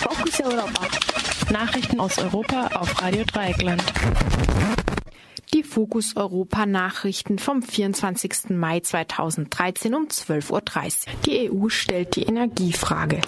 Fokus Europa. Nachrichten aus Europa auf Radio Dreieckland. Die Fokus Europa Nachrichten vom 24. Mai 2013 um 12.30 Uhr. Die EU stellt die Energiefrage.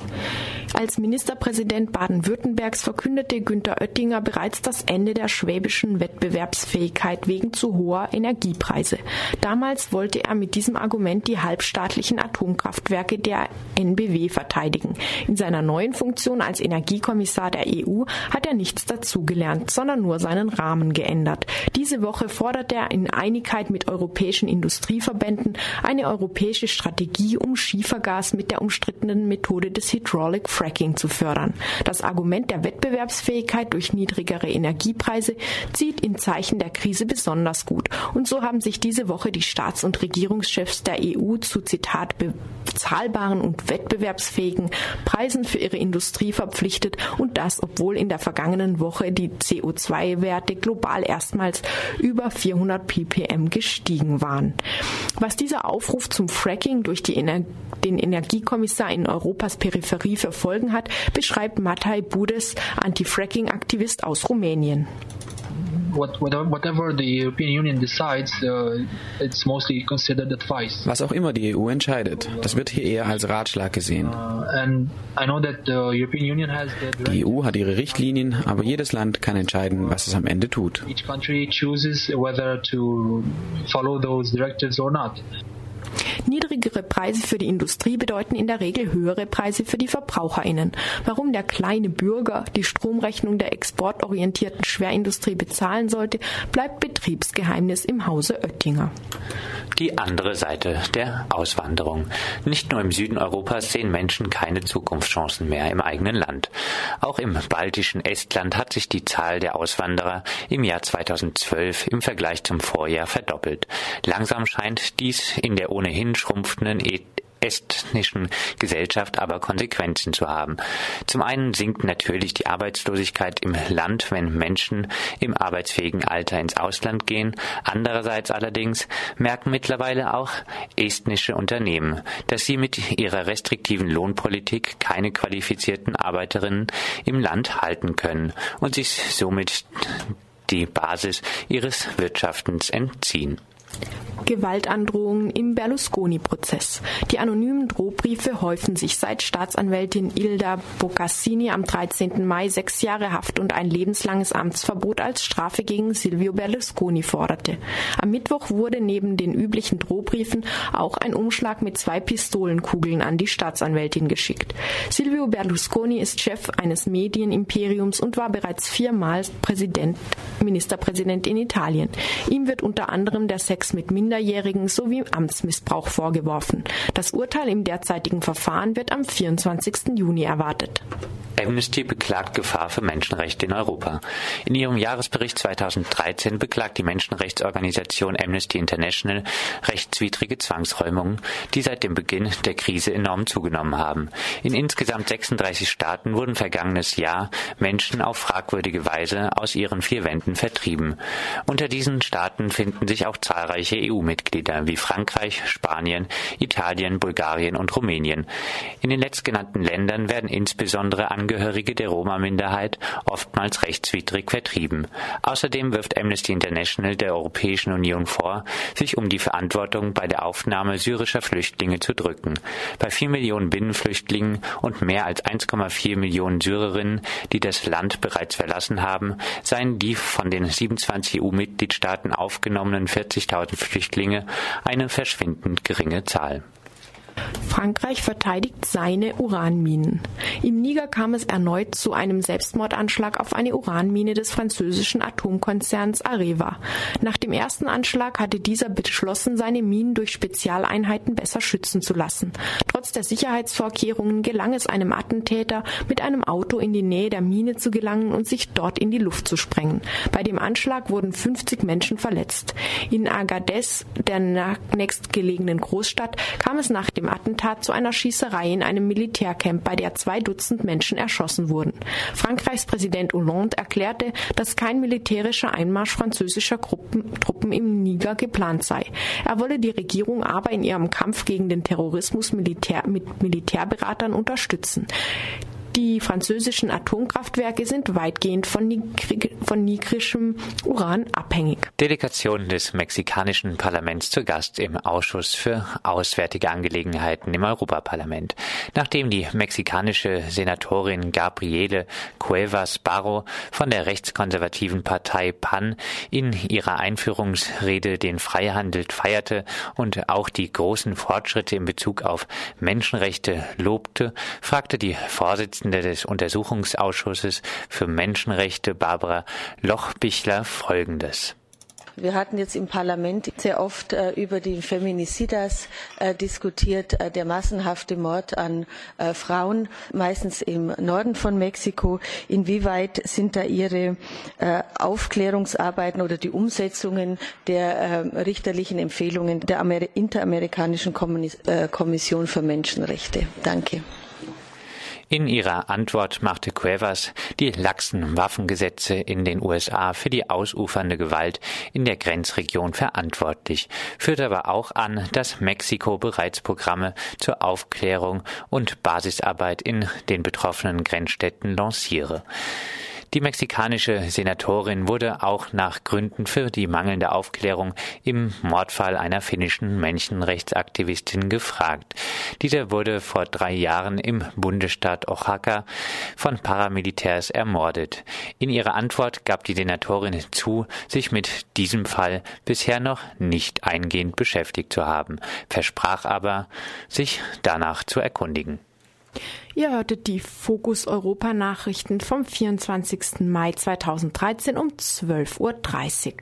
Als Ministerpräsident Baden-Württembergs verkündete Günther Oettinger bereits das Ende der schwäbischen Wettbewerbsfähigkeit wegen zu hoher Energiepreise. Damals wollte er mit diesem Argument die halbstaatlichen Atomkraftwerke der NBW verteidigen. In seiner neuen Funktion als Energiekommissar der EU hat er nichts dazugelernt, sondern nur seinen Rahmen geändert. Diese Woche fordert er in Einigkeit mit europäischen Industrieverbänden eine europäische Strategie, um Schiefergas mit der umstrittenen Methode des Hydraulic Fracking zu fördern. Das Argument der Wettbewerbsfähigkeit durch niedrigere Energiepreise zieht in Zeichen der Krise besonders gut. Und so haben sich diese Woche die Staats- und Regierungschefs der EU zu Zitat bezahlbaren und wettbewerbsfähigen Preisen für ihre Industrie verpflichtet und das, obwohl in der vergangenen Woche die CO2-Werte global erstmals über 400 ppm gestiegen waren. Was dieser Aufruf zum Fracking durch Ener den Energiekommissar in Europas Peripherie für Folgen hat, beschreibt Matai Budes, Anti-Fracking-Aktivist aus Rumänien. Was auch immer die EU entscheidet, das wird hier eher als Ratschlag gesehen. Uh, die EU hat ihre Richtlinien, aber jedes Land kann entscheiden, was es am Ende tut. Niedrigere Preise für die Industrie bedeuten in der Regel höhere Preise für die Verbraucherinnen. Warum der kleine Bürger die Stromrechnung der exportorientierten Schwerindustrie bezahlen sollte, bleibt Betriebsgeheimnis im Hause Oettinger die andere Seite der Auswanderung. Nicht nur im Süden Europas sehen Menschen keine Zukunftschancen mehr im eigenen Land. Auch im baltischen Estland hat sich die Zahl der Auswanderer im Jahr 2012 im Vergleich zum Vorjahr verdoppelt. Langsam scheint dies in der ohnehin schrumpfenden estnischen Gesellschaft aber Konsequenzen zu haben. Zum einen sinkt natürlich die Arbeitslosigkeit im Land, wenn Menschen im arbeitsfähigen Alter ins Ausland gehen. Andererseits allerdings merken mittlerweile auch estnische Unternehmen, dass sie mit ihrer restriktiven Lohnpolitik keine qualifizierten Arbeiterinnen im Land halten können und sich somit die Basis ihres Wirtschaftens entziehen. Gewaltandrohungen im Berlusconi-Prozess. Die anonymen Drohbriefe häufen sich seit Staatsanwältin Ilda Boccassini am 13. Mai sechs Jahre Haft und ein lebenslanges Amtsverbot als Strafe gegen Silvio Berlusconi forderte. Am Mittwoch wurde neben den üblichen Drohbriefen auch ein Umschlag mit zwei Pistolenkugeln an die Staatsanwältin geschickt. Silvio Berlusconi ist Chef eines Medienimperiums und war bereits viermal Präsident, Ministerpräsident in Italien. Ihm wird unter anderem der Sex mit Minderjährigen Minderjährigen sowie Amtsmissbrauch vorgeworfen. Das Urteil im derzeitigen Verfahren wird am 24. Juni erwartet. Amnesty beklagt Gefahr für Menschenrechte in Europa. In ihrem Jahresbericht 2013 beklagt die Menschenrechtsorganisation Amnesty International rechtswidrige Zwangsräumungen, die seit dem Beginn der Krise enorm zugenommen haben. In insgesamt 36 Staaten wurden vergangenes Jahr Menschen auf fragwürdige Weise aus ihren vier Wänden vertrieben. Unter diesen Staaten finden sich auch zahlreiche EU-Mitglieder wie Frankreich, Spanien, Italien, Bulgarien und Rumänien. In den letztgenannten Ländern werden insbesondere Angehörige Angehörige der Roma-Minderheit oftmals rechtswidrig vertrieben. Außerdem wirft Amnesty International der Europäischen Union vor, sich um die Verantwortung bei der Aufnahme syrischer Flüchtlinge zu drücken. Bei vier Millionen Binnenflüchtlingen und mehr als 1,4 Millionen Syrerinnen, die das Land bereits verlassen haben, seien die von den 27 EU-Mitgliedstaaten aufgenommenen 40.000 Flüchtlinge eine verschwindend geringe Zahl. Frankreich verteidigt seine Uranminen. Im Niger kam es erneut zu einem Selbstmordanschlag auf eine Uranmine des französischen Atomkonzerns Areva. Nach dem ersten Anschlag hatte dieser beschlossen, seine Minen durch Spezialeinheiten besser schützen zu lassen. Trotz der Sicherheitsvorkehrungen gelang es einem Attentäter, mit einem Auto in die Nähe der Mine zu gelangen und sich dort in die Luft zu sprengen. Bei dem Anschlag wurden 50 Menschen verletzt. In Agadez, der nächstgelegenen Großstadt, kam es nach dem Attentat zu einer Schießerei in einem Militärcamp, bei der zwei Dutzend Menschen erschossen wurden. Frankreichs Präsident Hollande erklärte, dass kein militärischer Einmarsch französischer Gruppen, Truppen im Niger geplant sei. Er wolle die Regierung aber in ihrem Kampf gegen den Terrorismus Militär, mit Militärberatern unterstützen. Die französischen Atomkraftwerke sind weitgehend von, nigri von nigrischem Uran abhängig. Delegation des mexikanischen Parlaments zu Gast im Ausschuss für Auswärtige Angelegenheiten im Europaparlament. Nachdem die mexikanische Senatorin Gabriele Cuevas Barro von der rechtskonservativen Partei PAN in ihrer Einführungsrede den Freihandel feierte und auch die großen Fortschritte in Bezug auf Menschenrechte lobte, fragte die Vorsitzende des Untersuchungsausschusses für Menschenrechte Barbara Lochbichler Folgendes. Wir hatten jetzt im Parlament sehr oft äh, über die Feminicidas äh, diskutiert, äh, der massenhafte Mord an äh, Frauen, meistens im Norden von Mexiko. Inwieweit sind da Ihre äh, Aufklärungsarbeiten oder die Umsetzungen der äh, richterlichen Empfehlungen der Amer Interamerikanischen Kommission für Menschenrechte? Danke. In ihrer Antwort machte Cuevas die laxen Waffengesetze in den USA für die ausufernde Gewalt in der Grenzregion verantwortlich, führte aber auch an, dass Mexiko bereits Programme zur Aufklärung und Basisarbeit in den betroffenen Grenzstädten lanciere. Die mexikanische Senatorin wurde auch nach Gründen für die mangelnde Aufklärung im Mordfall einer finnischen Menschenrechtsaktivistin gefragt. Dieser wurde vor drei Jahren im Bundesstaat Oaxaca von Paramilitärs ermordet. In ihrer Antwort gab die Senatorin zu, sich mit diesem Fall bisher noch nicht eingehend beschäftigt zu haben, versprach aber, sich danach zu erkundigen. Ihr hörtet die Fokus Europa Nachrichten vom 24. Mai 2013 um 12.30 Uhr.